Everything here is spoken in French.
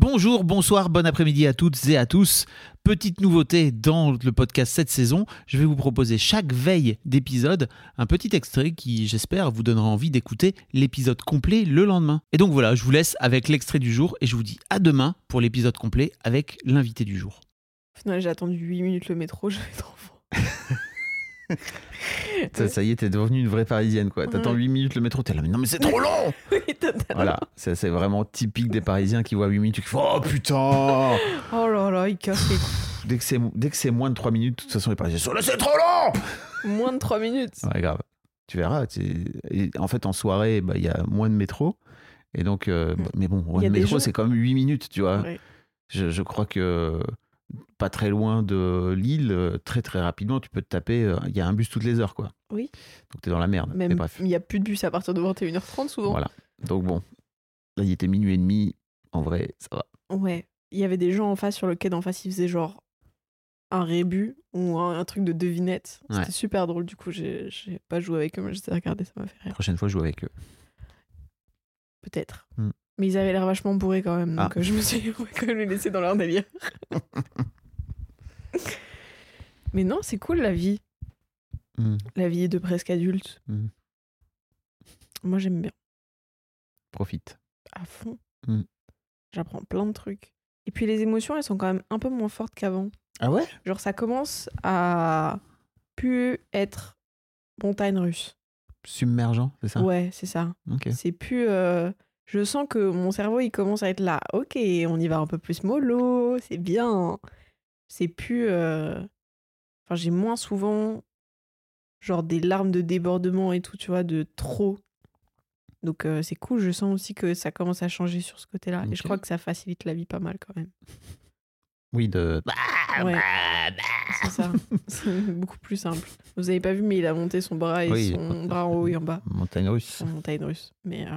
Bonjour, bonsoir, bon après-midi à toutes et à tous. Petite nouveauté dans le podcast cette saison, je vais vous proposer chaque veille d'épisode un petit extrait qui, j'espère, vous donnera envie d'écouter l'épisode complet le lendemain. Et donc voilà, je vous laisse avec l'extrait du jour et je vous dis à demain pour l'épisode complet avec l'invité du jour. Au final, j'ai attendu 8 minutes le métro, j'avais trop faim. Ça, ça y est, t'es devenue une vraie parisienne quoi. T'attends Ouais. 8 minutes le métro, t'es là, mais non mais c'est trop long Oui, totalement. Voilà, c'est vraiment typique des parisiens qui voient 8 minutes et qui font Oh putain Oh là là, il casse les. Dès que c'est moins de 3 minutes, de toute façon les parisiens sont là, c'est trop long Moins de 3 minutes. Ouais, grave. Tu verras. et en fait, en soirée, bah, il y a moins de métro. Et donc, euh, Mm. mais bon, moins de métro, gens- c'est quand même 8 minutes, tu vois. Ouais. Je, je crois que pas très loin de Lille, euh, très très rapidement, tu peux te taper. euh, Il y a un bus toutes les heures, quoi. Oui. Donc, t'es dans la merde. Mais Même, bref. il n'y a plus de bus à partir de 21h30 souvent. Voilà. Donc, bon. Là, il était minuit et demi. En vrai, ça va. Ouais. Il y avait des gens en face sur le quai d'en face, ils faisaient genre un rébut ou un, un truc de devinette. C'était Ouais. super drôle, du coup, j'ai pas joué avec eux, mais j'étais regardé, ça m'a fait rire. prochaine fois, je joue avec eux. Peut-être. Mm. Mais ils avaient l'air vachement bourrés quand même, donc Ah. euh, je me suis dit, quand même les laisser dans leur délire. mais non, c'est cool la vie. Mm. La vie de presque adulte. Mm. Moi, j'aime bien. Profite. À fond. Mm. J'apprends plein de trucs. Et puis les émotions, elles sont quand même un peu moins fortes qu'avant. Ah ouais? Genre, ça commence à plus être montagne russe. Submergent, c'est ça? Ouais, c'est ça. C'est plus. euh, Je sens que mon cerveau, il commence à être là. Ok, on y va un peu plus mollo, c'est bien. C'est plus. euh, Enfin, j'ai moins souvent, genre, des larmes de débordement et tout, tu vois, de trop. Donc, euh, c'est cool. Je sens aussi que ça commence à changer sur ce côté-là. Et je crois que ça facilite la vie pas mal quand même. Oui, de. Ouais. C'est ça. C'est beaucoup plus simple. Vous avez pas vu, mais il a monté son bras et Oui, son bras en haut et en bas. Montagne russe. Montagne russe. Mais euh,